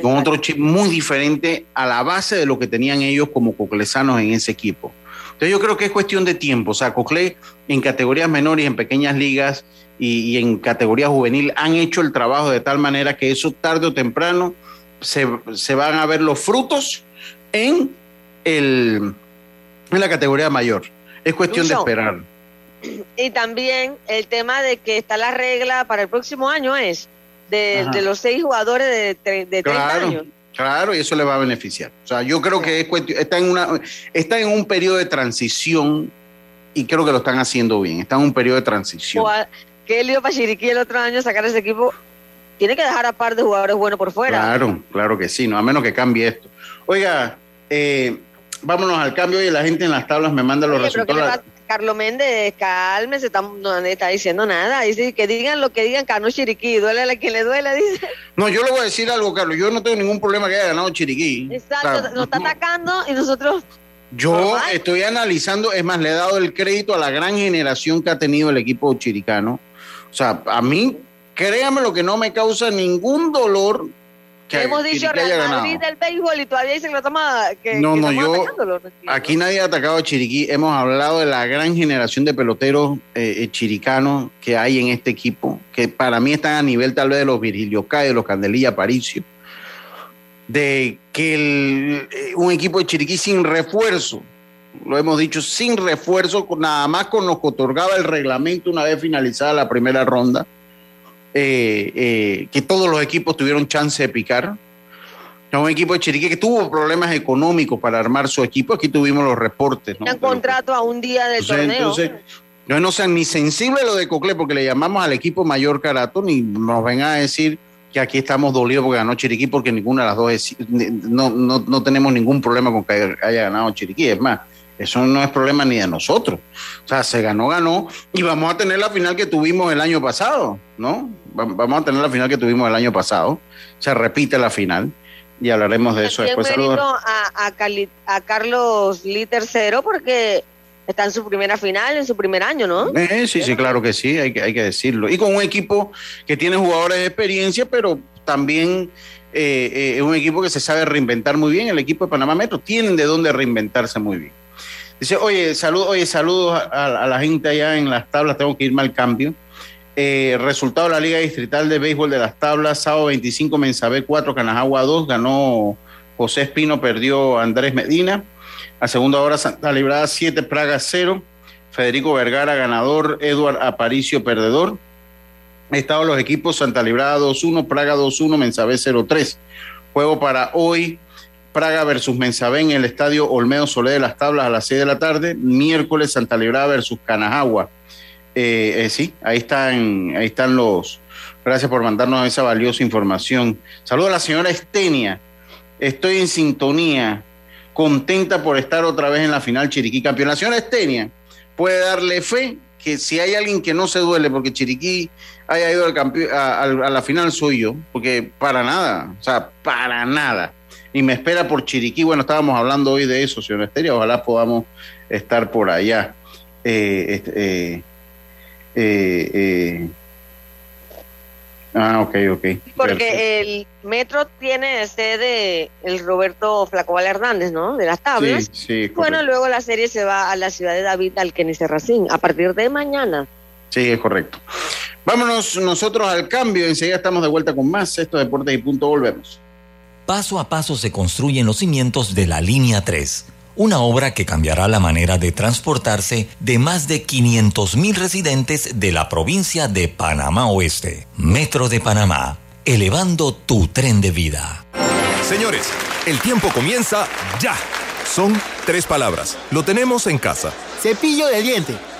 Con otro chip muy diferente a la base de lo que tenían ellos como coclesanos en ese equipo. Entonces yo creo que es cuestión de tiempo. O sea, Coclé en categorías menores, en pequeñas ligas y, en categoría juvenil han hecho el trabajo de tal manera que eso tarde o temprano se, van a ver los frutos en, el, en la categoría mayor. Es cuestión de esperar. Y también el tema de que está la regla para el próximo año es de, los seis jugadores de, de 30 años. Claro, y eso le va a beneficiar. O sea, yo creo que está, en una, está en un periodo de transición y creo que lo están haciendo bien. Está en un periodo de transición. ¿Qué lío para Chiriquí el otro año sacar ese equipo? Tiene que dejar a par de jugadores buenos por fuera. Claro, claro que sí, no, a menos que cambie esto. Oiga, eh, vámonos al cambio y la gente en las tablas me manda los resultados. Carlos Méndez, cálmese, no está diciendo nada. Dice que digan lo que digan, ganó Chiriquí, duele a quien le duele, dice. No, yo le voy a decir algo, Carlos. Yo no tengo ningún problema que haya ganado Chiriquí. Exacto, nos está atacando y nosotros. Yo estoy analizando, es más, le he dado el crédito a la gran generación que ha tenido el equipo chiricano. O sea, a mí, créame lo que no me causa ningún dolor hemos dicho Real Madrid del béisbol y todavía dicen que lo toma. Que, no, no, yo. Aquí nadie ha atacado a Chiriquí. Hemos hablado de la gran generación de peloteros eh, eh, chiricanos que hay en este equipo, que para mí están a nivel tal vez de los Virgilio Cayo, de los Candelilla Paricio. De que eh, un equipo de Chiriquí sin refuerzo, lo hemos dicho, sin refuerzo, nada más con lo que otorgaba el reglamento una vez finalizada la primera ronda eh, eh, que todos los equipos tuvieron chance de picar. Un equipo de Chiriquí que tuvo problemas económicos para armar su equipo. Aquí tuvimos los reportes. ¿no? contrato a un día del torneo. Entonces, no, no sean ni sensibles lo de Cocle, porque le llamamos al equipo mayor Carato, ni nos vengan a decir que aquí estamos dolidos porque ganó Chiriquí, porque ninguna de las dos es, no, no, no tenemos ningún problema con que haya ganado Chiriquí. Es más, eso no es problema ni de nosotros. O sea, se ganó, ganó. Y vamos a tener la final que tuvimos el año pasado, ¿no? Vamos a tener la final que tuvimos el año pasado. Se repite la final. Y hablaremos de eso después. A, a, a Carlos Lee tercero porque está en su primera final, en su primer año, ¿no? Eh, sí, sí, claro que sí, hay que, hay que decirlo. Y con un equipo que tiene jugadores de experiencia, pero también eh, eh, es un equipo que se sabe reinventar muy bien. El equipo de Panamá Metro tienen de dónde reinventarse muy bien. Dice, oye, salud, oye, saludos a, la gente allá en las tablas, tengo que irme al cambio. Eh, resultado de la Liga Distrital de Béisbol de las Tablas, sábado 25, Mensabé 4, Canajagua 2, ganó José Espino, perdió Andrés Medina. A segunda hora, Santa Librada 7, Praga 0, Federico Vergara ganador, Eduard Aparicio perdedor. Estados los equipos Santa Librada 2-1, Praga 2-1, Mensabé 0-3. Juego para hoy, Praga versus Mensabé en el estadio Olmedo Solé de las Tablas a las 6 de la tarde. Miércoles Santa Librada versus Canajagua. Eh, eh, sí, ahí están, ahí están los. Gracias por mandarnos esa valiosa información. Saludo a la señora Estenia. Estoy en sintonía, contenta por estar otra vez en la final Chiriquí campeón. La señora Estenia puede darle fe que si hay alguien que no se duele porque Chiriquí haya ido al a, a la final soy yo, porque para nada, o sea, para nada y me espera por Chiriquí. Bueno, estábamos hablando hoy de eso, señor Esteria, ojalá podamos estar por allá. Eh, eh, eh, ah, ok, ok. Porque el metro tiene sede el Roberto Flacoval Hernández, ¿no? De las tablas. Sí, sí, bueno, luego la serie se va a la ciudad de David Alquenis Racín a partir de mañana. Sí, es correcto. Vámonos nosotros al cambio. Enseguida estamos de vuelta con más. Esto Deportes y Punto. Volvemos. Paso a paso se construyen los cimientos de la Línea 3, una obra que cambiará la manera de transportarse de más de 500.000 residentes de la provincia de Panamá Oeste. Metro de Panamá, elevando tu tren de vida. Señores, el tiempo comienza ya. Son tres palabras. Lo tenemos en casa. Cepillo de diente.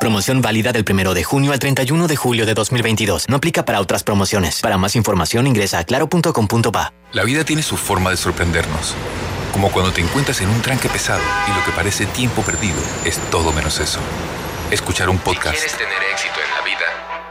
Promoción válida del 1 de junio al 31 de julio de 2022. No aplica para otras promociones. Para más información ingresa a claro.com.pa. La vida tiene su forma de sorprendernos. Como cuando te encuentras en un tranque pesado y lo que parece tiempo perdido es todo menos eso. Escuchar un podcast. quieres tener éxito en la vida,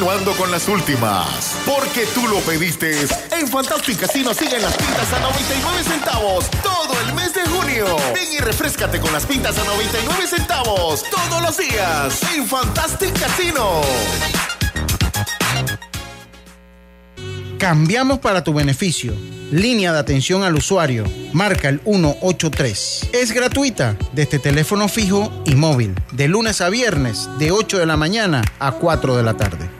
Continuando con las últimas, porque tú lo pediste. En Fantastic Casino siguen las pintas a 99 centavos todo el mes de junio. Ven y refrescate con las pintas a 99 centavos todos los días en Fantastic Casino. Cambiamos para tu beneficio. Línea de atención al usuario. Marca el 183. Es gratuita desde teléfono fijo y móvil. De lunes a viernes, de 8 de la mañana a 4 de la tarde.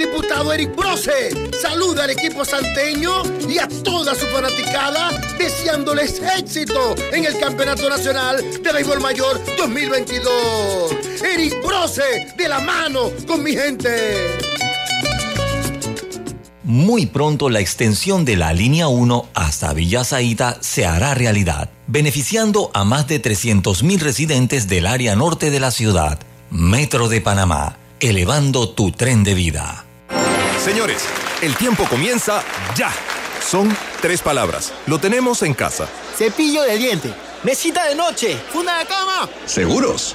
Diputado Eric Brose saluda al equipo santeño y a toda su fanaticada deseándoles éxito en el Campeonato Nacional de Béisbol Mayor 2022. Eric Brose de la mano con mi gente. Muy pronto la extensión de la línea 1 hasta Villa Zaita se hará realidad, beneficiando a más de 300.000 residentes del área norte de la ciudad. Metro de Panamá, elevando tu tren de vida. Señores, el tiempo comienza ya. Son tres palabras. Lo tenemos en casa. Cepillo de diente. Mesita de noche. Funda de cama. ¿Seguros?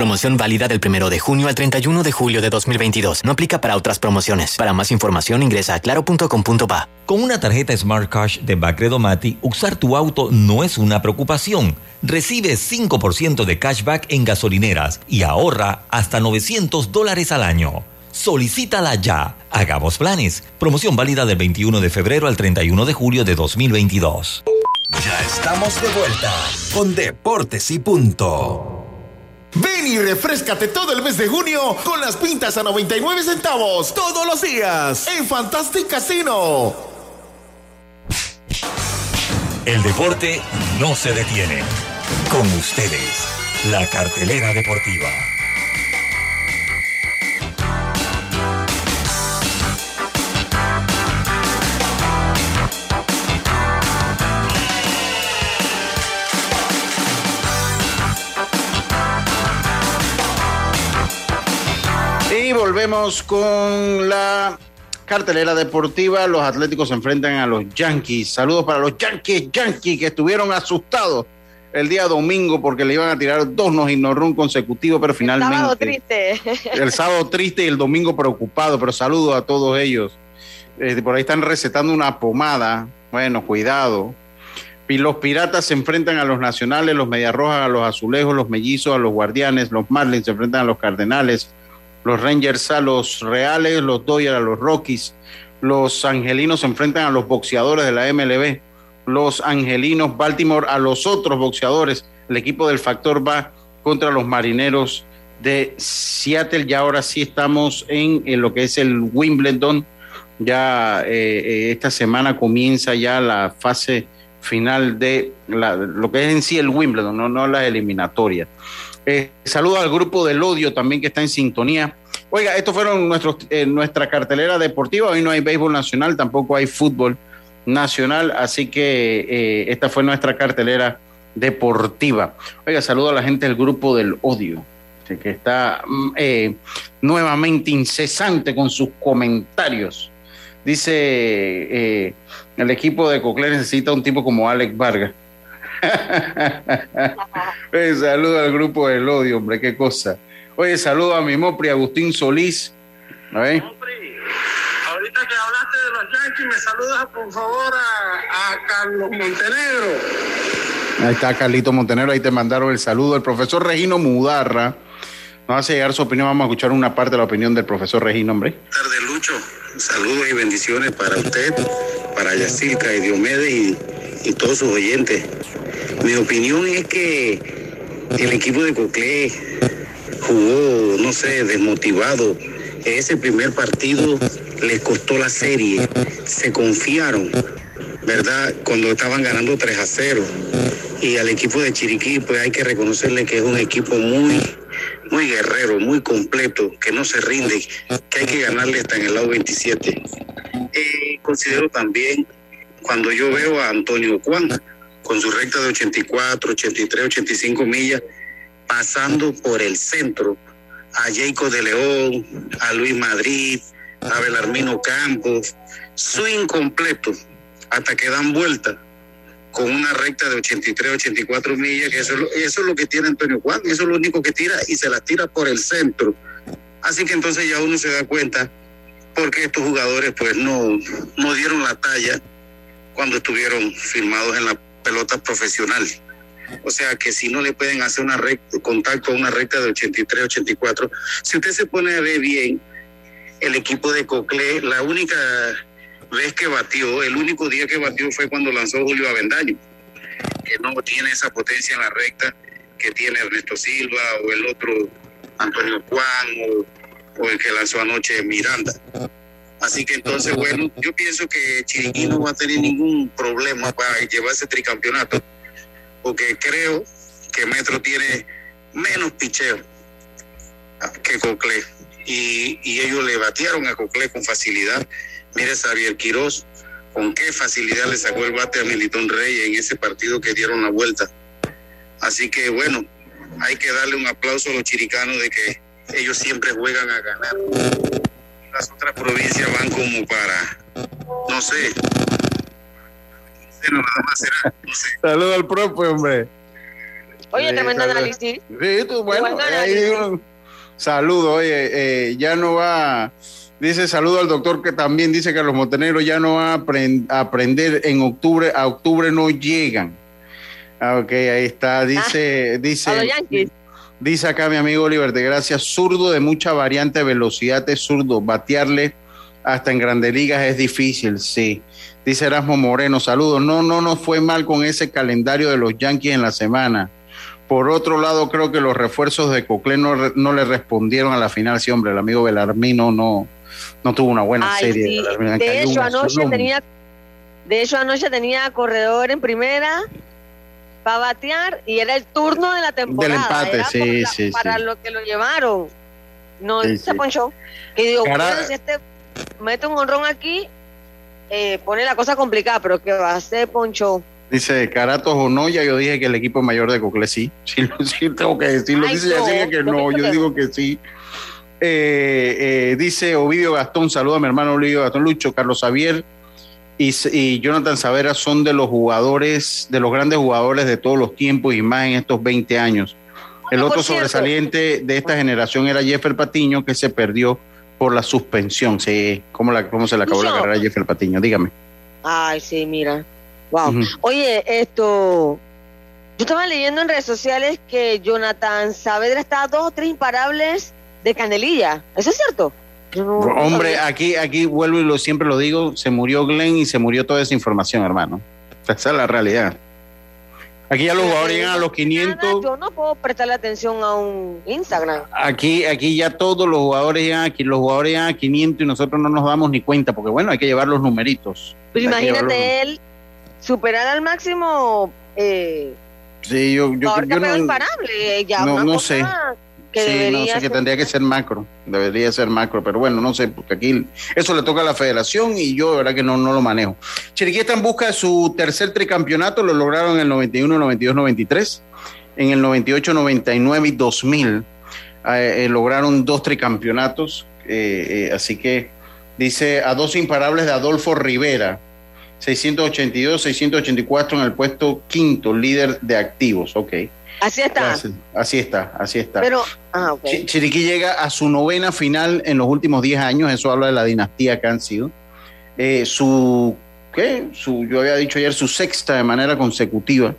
Promoción válida del 1 de junio al 31 de julio de 2022. No aplica para otras promociones. Para más información ingresa a claro.com.pa. Con una tarjeta Smart Cash de Bacredomati, usar tu auto no es una preocupación. Recibe 5% de cashback en gasolineras y ahorra hasta 900 dólares al año. Solicítala ya. Hagamos planes. Promoción válida del 21 de febrero al 31 de julio de 2022. Ya estamos de vuelta con Deportes y Punto. Ven y refrescate todo el mes de junio con las pintas a 99 centavos todos los días en Fantastic Casino. El deporte no se detiene. Con ustedes, la cartelera deportiva. Volvemos con la cartelera deportiva. Los Atléticos se enfrentan a los Yankees. Saludos para los Yankees, Yankees, que estuvieron asustados el día domingo porque le iban a tirar dos no no run consecutivos, pero finalmente. El sábado triste. El sábado triste y el domingo preocupado, pero saludos a todos ellos. Eh, por ahí están recetando una pomada. Bueno, cuidado. Y los piratas se enfrentan a los nacionales, los mediarrojas a los azulejos, los mellizos a los guardianes, los marlins se enfrentan a los cardenales, los rangers a los reales, los dodgers a los rockies, los angelinos se enfrentan a los boxeadores de la MLB, los angelinos Baltimore a los otros boxeadores, el equipo del factor va contra los marineros de Seattle. Y ahora sí estamos en, lo que es el Wimbledon, ya eh, eh, esta semana comienza ya la fase final de lo que es en sí el Wimbledon, no, no la eliminatoria. Eh, saludo al grupo del odio también que está en sintonía. Oiga, estos fueron nuestros, eh, nuestra cartelera deportiva. Hoy no hay béisbol nacional, tampoco hay fútbol nacional, así que eh, esta fue nuestra cartelera deportiva. Oiga, saludo a la gente del grupo del odio, que está mm, nuevamente incesante con sus comentarios. Dice el equipo de Cocle necesita un tipo como Alex Vargas. Oye, saludo al grupo del odio, hombre, qué cosa. Oye, saludo a mi Mopri Agustín Solís. A ver. ahorita que hablaste de los Yankees, me saludas por favor a, Carlos Montenegro. Ahí está Carlito Montenegro, ahí te mandaron el saludo. El profesor Regino Mudarra nos hace llegar su opinión. Vamos a escuchar una parte de la opinión del profesor Regino, hombre. Buenas tardes, Lucho. Saludos y bendiciones para usted, para Yacirca y Diomedes y, y todos sus oyentes. Mi opinión es que el equipo de Coclé jugó, no sé, desmotivado. Ese primer partido les costó la serie. Se confiaron, ¿verdad? Cuando estaban ganando 3 a 0. Y al equipo de Chiriquí, pues hay que reconocerle que es un equipo muy, muy guerrero, muy completo, que no se rinde, que hay que ganarle hasta en el lado 27. Eh, considero también cuando yo veo a Antonio Juan con su recta de 84, 83, 85 millas, pasando por el centro, a Jacob de León, a Luis Madrid, a Belarmino Campos, su incompleto, hasta que dan vuelta con una recta de 83, 84 millas, que eso, es lo que tiene Antonio Juan, eso es lo único que tira y se la tira por el centro. Así que entonces ya uno se da cuenta porque estos jugadores pues no, no dieron la talla cuando estuvieron firmados en la pelota profesional. O sea que si no le pueden hacer una recta, contacto a una recta de 83, 84, si usted se pone a ver bien, el equipo de Cocle, la única vez que batió, el único día que batió fue cuando lanzó Julio Avendaño, que no tiene esa potencia en la recta que tiene Ernesto Silva o el otro Antonio Juan o el que lanzó anoche Miranda. Así que entonces, bueno, yo pienso que Chiriquí no va a tener ningún problema para llevarse tricampeonato, porque creo que Metro tiene menos picheo que Cocle. Y, ellos le batearon a Cocle con facilidad. Mire, Xavier Quiroz, con qué facilidad le sacó el bate a Militón Rey en ese partido que dieron la vuelta. Así que bueno, hay que darle un aplauso a los chiricanos de que ellos siempre juegan a ganar las otras provincias van como para, no sé, nada más será, no sé. Saludos al propio, hombre. Oye, tremendo análisis. Sí, tú, bueno, ahí saludo, oye, eh, ya no va, dice saludo al doctor que también dice que los monteneros ya no van a, aprender en octubre, a octubre no llegan. Ah, ok, ahí está, dice, ah, dice. A los Yankees. Dice acá mi amigo Oliver de Gracia, zurdo de mucha variante, velocidad es zurdo, batearle hasta en grandes ligas es difícil, sí. Dice Erasmo Moreno, saludos. No, no nos fue mal con ese calendario de los Yankees en la semana. Por otro lado, creo que los refuerzos de Coclé no, le respondieron a la final. Sí, hombre, el amigo Belarmino no, no tuvo una buena serie. De, hecho, anoche tenía, de hecho, anoche tenía corredor en primera, para batear y era el turno de la temporada. Del empate, sí, sí. Para lo que lo llevaron. No se ponchó. Y digo, si este mete un honrón aquí, eh, pone la cosa complicada, pero que va a ser poncho. Dice Caratos o no, ya yo dije que el equipo mayor de Cocle sí. Sí, sí tengo que decirlo. Dice que no, yo digo que sí. Eh, eh, dice Ovidio Gastón, saluda a mi hermano Ovidio Gastón Lucho, Carlos Javier y, y, Jonathan Savera son de los jugadores, de los grandes jugadores de todos los tiempos y más en estos 20 años. El otro sobresaliente de esta generación era Jeffer Patiño, que se perdió por la suspensión. Sí, ¿cómo, la, cómo se le acabó la carrera a Jeffer Patiño? Dígame. Ay, sí, mira. Wow. Oye, esto. Yo estaba leyendo en redes sociales que Jonathan Saavedra está a dos o tres imparables de Canelilla. ¿Eso es cierto? Hombre, aquí, aquí vuelvo y lo, siempre lo digo, se murió Glenn y se murió toda esa información, hermano. Esa es la realidad. Aquí ya los jugadores llegan a los 500. Yo no puedo prestarle atención a un Instagram. Aquí, aquí ya todos los jugadores llegan aquí, los jugadores llegan a 500 y nosotros no nos damos ni cuenta, porque bueno, hay que llevar los numeritos. Pero imagínate él superar al máximo. Eh, sí, yo, yo, yo no, imparable, ya no, no sé. Que sí, no sé, que tendría que ser macro, debería ser macro, pero bueno, no sé, porque aquí eso le toca a la federación y yo, de verdad que no, no lo manejo. Chiriquí está en busca de su tercer tricampeonato, lo lograron en el 91, 92, 93, en el 98, 99 y 2000 eh, eh, lograron dos tricampeonatos, eh, así que dice a dos imparables de Adolfo Rivera, 682, 684 en el puesto quinto, líder de activos, ok. Así está. Así está, así está. Pero, ah, okay. Chiriquí llega a su novena final en los últimos 10 años, eso habla de la dinastía que han sido. Eh, su, ¿qué? Su, yo había dicho ayer, su sexta de manera consecutiva,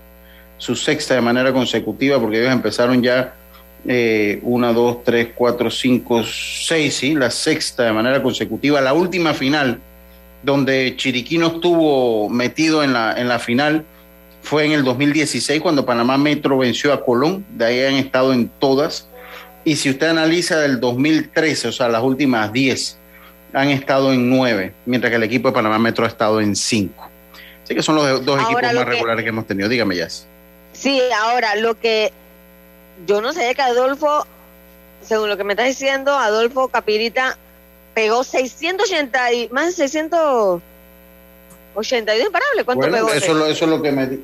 su sexta de manera consecutiva, porque ellos empezaron ya eh, una, dos, tres, cuatro, cinco, seis, sí, la sexta de manera consecutiva. La última final, donde Chiriquí no estuvo metido en la, en la final, fue en el 2016 cuando Panamá Metro venció a Colón, de ahí han estado en todas. Y si usted analiza del 2013, o sea, las últimas 10, han estado en 9, mientras que el equipo de Panamá Metro ha estado en 5. Así que son los dos ahora, equipos más que, regulares que hemos tenido. Dígame, Jazz. Sí, ahora lo que yo no sé que Adolfo, según lo que me está diciendo, Adolfo Capirita pegó 680 y más de 600 82 imparables, ¿cuánto bueno, pegó? Eso, eso, es lo que me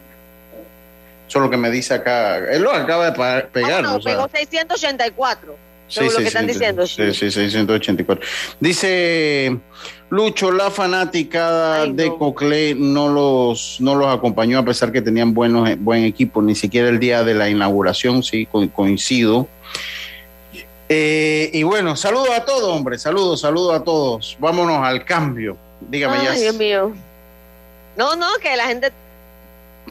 eso es lo que me dice acá. Él lo acaba de pegar. No, no, o sea. pegó 684. Según lo que están diciendo. Sí, sí, 684. Dice Lucho, la fanática Ay, no. de Coclé no los, no los acompañó a pesar que tenían buenos, buen equipo, ni siquiera el día de la inauguración, sí, co coincido. Eh, y bueno, saludos a todos, hombre, saludos, saludos a todos. Vámonos al cambio. Dígame Ay, ya. Dios mío. No, no, que la gente.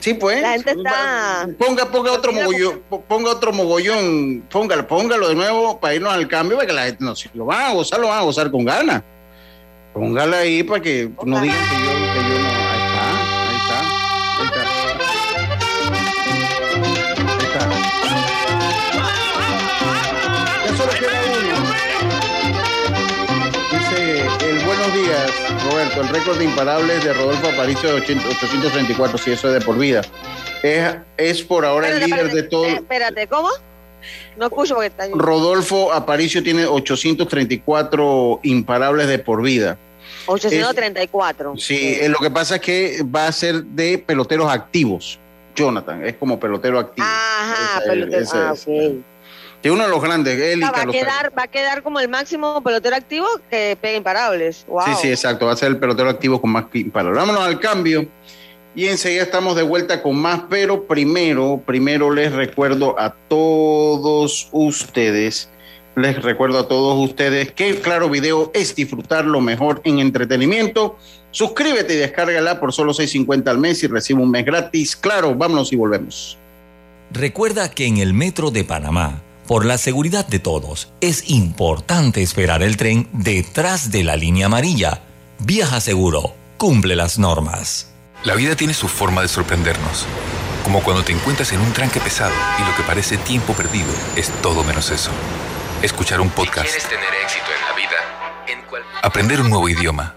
Sí, pues. La gente está. Ponga, ponga otro mogollón, ponga otro mogollón, póngalo, póngalo de nuevo para irnos al cambio, para que la gente no, si lo van a gozar, lo van a gozar con ganas. Póngala ahí para que no digan que yo, Roberto, el récord de imparables de Rodolfo Aparicio de 834, si eso es de por vida. Es, es por ahora espérate, el líder espérate, de todo. Espérate, ¿cómo? No escucho porque está. Rodolfo Aparicio tiene 834 imparables de por vida. 834. Es, sí, eh, lo que pasa es que va a ser de peloteros activos. Jonathan, es como pelotero activo. Ajá, esa, pelotero. Esa, ah, okay. De uno de los grandes, él sea, va, a quedar, va a quedar como el máximo pelotero activo que pega imparables. Wow. Sí, sí, exacto. Va a ser el pelotero activo con más imparables. Vámonos al cambio. Y enseguida estamos de vuelta con más, pero primero, primero les recuerdo a todos ustedes, les recuerdo a todos ustedes que Claro Video es disfrutar lo mejor en entretenimiento. Suscríbete y descárgala por solo 6.50 al mes y recibe un mes gratis. Claro, vámonos y volvemos. Recuerda que en el Metro de Panamá, por la seguridad de todos, es importante esperar el tren detrás de la línea amarilla. Viaja seguro, cumple las normas. La vida tiene su forma de sorprendernos, como cuando te encuentras en un tranque pesado y lo que parece tiempo perdido es todo menos eso. Escuchar un podcast. Si quieres tener éxito en la vida, en cual... Aprender un nuevo idioma.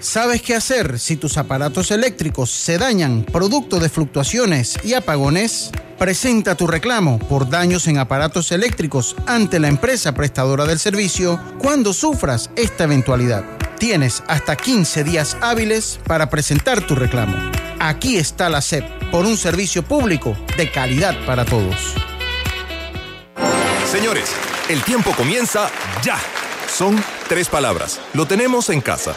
¿Sabes qué hacer si tus aparatos eléctricos se dañan producto de fluctuaciones y apagones? Presenta tu reclamo por daños en aparatos eléctricos ante la empresa prestadora del servicio cuando sufras esta eventualidad. Tienes hasta 15 días hábiles para presentar tu reclamo. Aquí está la SEP por un servicio público de calidad para todos. Señores, el tiempo comienza ya. Son tres palabras. Lo tenemos en casa.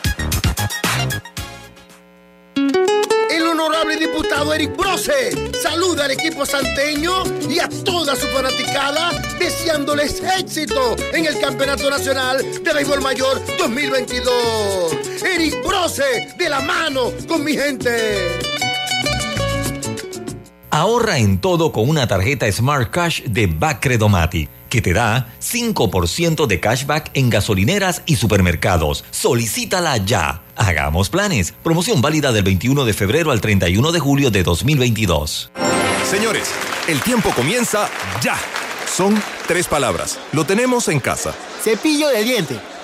Honorable diputado Eric Brose saluda al equipo santeño y a toda su fanaticada deseándoles éxito en el Campeonato Nacional de Béisbol Mayor 2022. Eric Brose de la mano con mi gente. Ahorra en todo con una tarjeta Smart Cash de Bacredomatic, que te da 5% de cashback en gasolineras y supermercados. Solicítala ya. Hagamos planes. Promoción válida del 21 de febrero al 31 de julio de 2022. Señores, el tiempo comienza ya. Son tres palabras. Lo tenemos en casa. Cepillo de diente.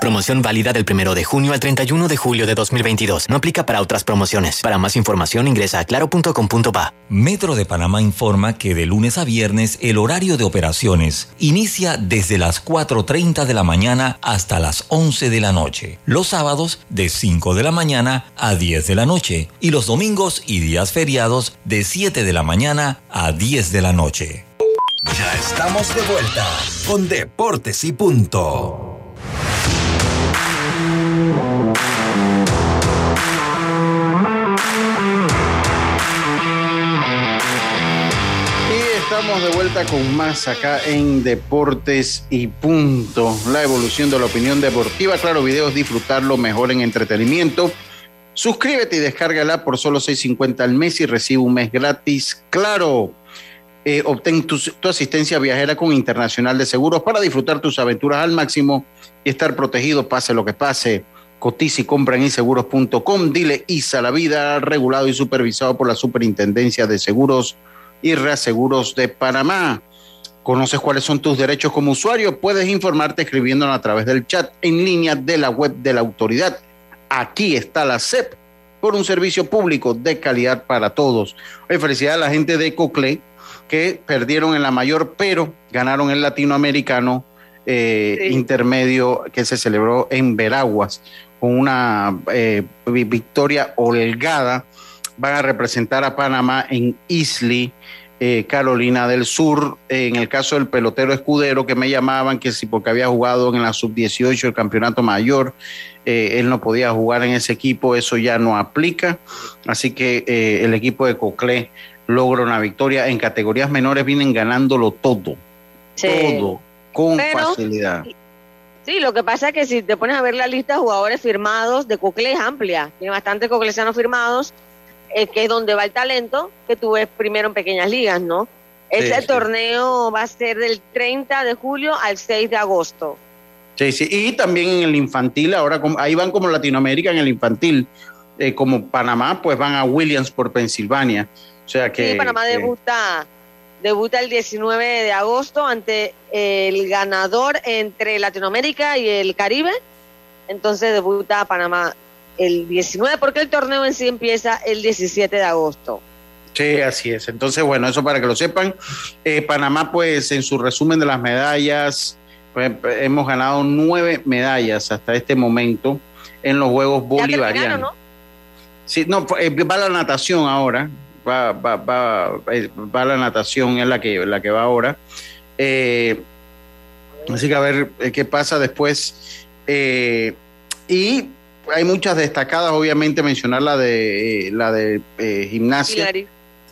Promoción válida del 1 de junio al 31 de julio de 2022. No aplica para otras promociones. Para más información ingresa a claro.com.pa. Metro de Panamá informa que de lunes a viernes el horario de operaciones inicia desde las 4.30 de la mañana hasta las 11 de la noche. Los sábados de 5 de la mañana a 10 de la noche. Y los domingos y días feriados de 7 de la mañana a 10 de la noche. Ya estamos de vuelta con Deportes y Punto. Estamos de vuelta con más acá en Deportes y Punto. La evolución de la opinión deportiva. Claro, videos, disfrutarlo mejor en entretenimiento. Suscríbete y descárgala por solo 6.50 al mes y recibe un mes gratis. Claro. Eh, obtén tu, asistencia viajera con Internacional de Seguros para disfrutar tus aventuras al máximo y estar protegido pase lo que pase. Cotiza y compra en inseguros.com. Dile ISA la vida, regulado y supervisado por la Superintendencia de Seguros y Reaseguros de Panamá. ¿Conoces cuáles son tus derechos como usuario? Puedes informarte escribiéndonos a través del chat en línea de la web de la autoridad. Aquí está la CEP por un servicio público de calidad para todos. Hoy felicidad a la gente de Cocle que perdieron en la mayor, pero ganaron el latinoamericano eh, sí. intermedio que se celebró en Veraguas con una eh, victoria holgada. Van a representar a Panamá en Islay, eh, Carolina del Sur. en el caso del pelotero escudero que me llamaban que si porque había jugado en la sub-18 el campeonato mayor, él no podía jugar en ese equipo, eso ya no aplica. Así que el equipo de Coclé logra una victoria. En categorías menores vienen ganándolo todo. Sí. Todo. Con Pero, facilidad. Sí, lo que pasa es que si te pones a ver la lista de jugadores firmados de Cocle es amplia. Tiene bastantes coclesianos firmados, eh, que es donde va el talento que tú ves primero en pequeñas ligas, ¿no? Sí, torneo va a ser del 30 de julio al 6 de agosto. Sí, sí. Y también en el infantil, ahora ahí van como Latinoamérica en el infantil. Eh, como Panamá, pues van a Williams por Pensilvania. O sea que. Sí, Panamá que, debuta, debuta el 19 de agosto ante el ganador entre Latinoamérica y el Caribe. Entonces debuta Panamá el 19, porque el torneo en sí empieza el 17 de agosto. Sí, así es. Entonces, bueno, eso para que lo sepan. Eh, Panamá, pues, en su resumen de las medallas, pues, hemos ganado nueve medallas hasta este momento en los Juegos Bolivarianos. ¿no? Sí, no, eh, va la natación ahora. Va, va, va, eh, va, la natación, es la que, la que va ahora. Eh, así que a ver qué pasa después. y hay muchas destacadas, obviamente, mencionar la de la de gimnasia.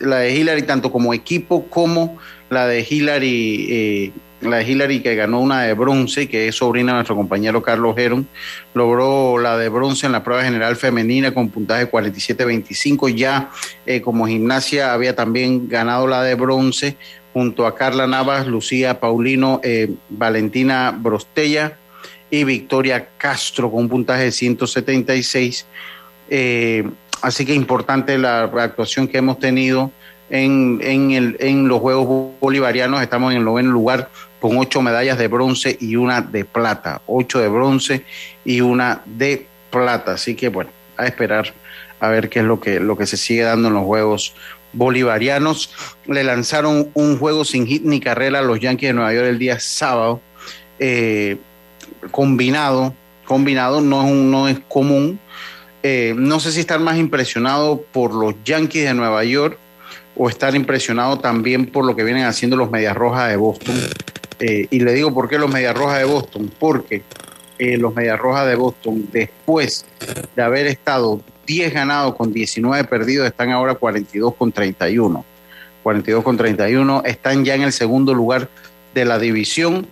La de Hillary tanto como equipo como la de Hillary, eh, la de Hillary que ganó una de bronce, que es sobrina de nuestro compañero Carlos Heron, logró la de bronce en la prueba general femenina con puntaje 47-25. Ya eh, como gimnasia había también ganado la de bronce junto a Carla Navas, Lucía Paulino, eh, Valentina Brostella y Victoria Castro con un puntaje de 176. Así que importante la actuación que hemos tenido en, el, en los Juegos Bolivarianos. Estamos en el noveno lugar con ocho medallas de bronce y una de plata. Ocho de bronce y una de plata. Así que bueno, a esperar a ver qué es lo que, lo que se sigue dando en los Juegos Bolivarianos. Le lanzaron un juego sin hit ni carrera a los Yankees de Nueva York el día sábado. Eh, combinado, combinado, no es, un, no es común eh, no sé si estar más impresionado por los Yankees de Nueva York o estar impresionado también por lo que vienen haciendo los Medias Rojas de Boston. Eh, y le digo por qué los Medias Rojas de Boston, porque eh, los Medias Rojas de Boston, después de haber estado 10 ganados con 19 perdidos, están ahora 42 con 31. 42 con 31, están ya en el segundo lugar de la división.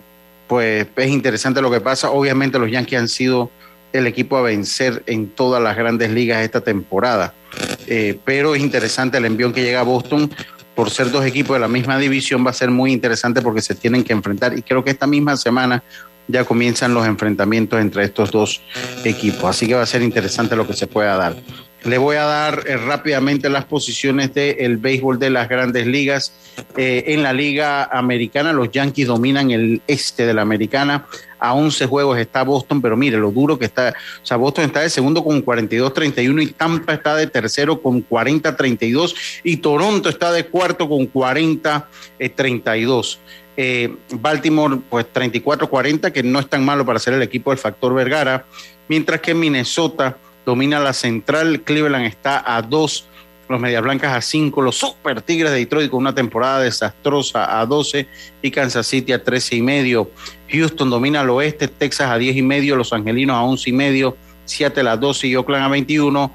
Pues es interesante lo que pasa. Obviamente los Yankees han sido el equipo a vencer en todas las grandes ligas esta temporada. Eh, pero es interesante el envión que llega a Boston. Por ser dos equipos de la misma división va a ser muy interesante porque se tienen que enfrentar y creo que esta misma semana ya comienzan los enfrentamientos entre estos dos equipos. Así que va a ser interesante lo que se pueda dar. Le voy a dar eh, rápidamente las posiciones del béisbol de las grandes ligas. Eh, en la liga americana, los Yankees dominan el este de la americana. A 11 juegos está Boston, pero mire lo duro que está. O sea, Boston está de segundo con 42-31 y Tampa está de tercero con 40-32 y Toronto está de cuarto con 40-32. Eh, Baltimore, pues 34-40, que no es tan malo para ser el equipo del factor Vergara, mientras que Minnesota domina la central, Cleveland está a dos, los Medias Blancas a cinco, los Super Tigres de Detroit con una temporada desastrosa a 12 y Kansas City a 13 y medio. Houston domina al oeste, Texas a 10 y medio, Los Angelinos a 11 y medio, Seattle a 12 y Oakland a 21.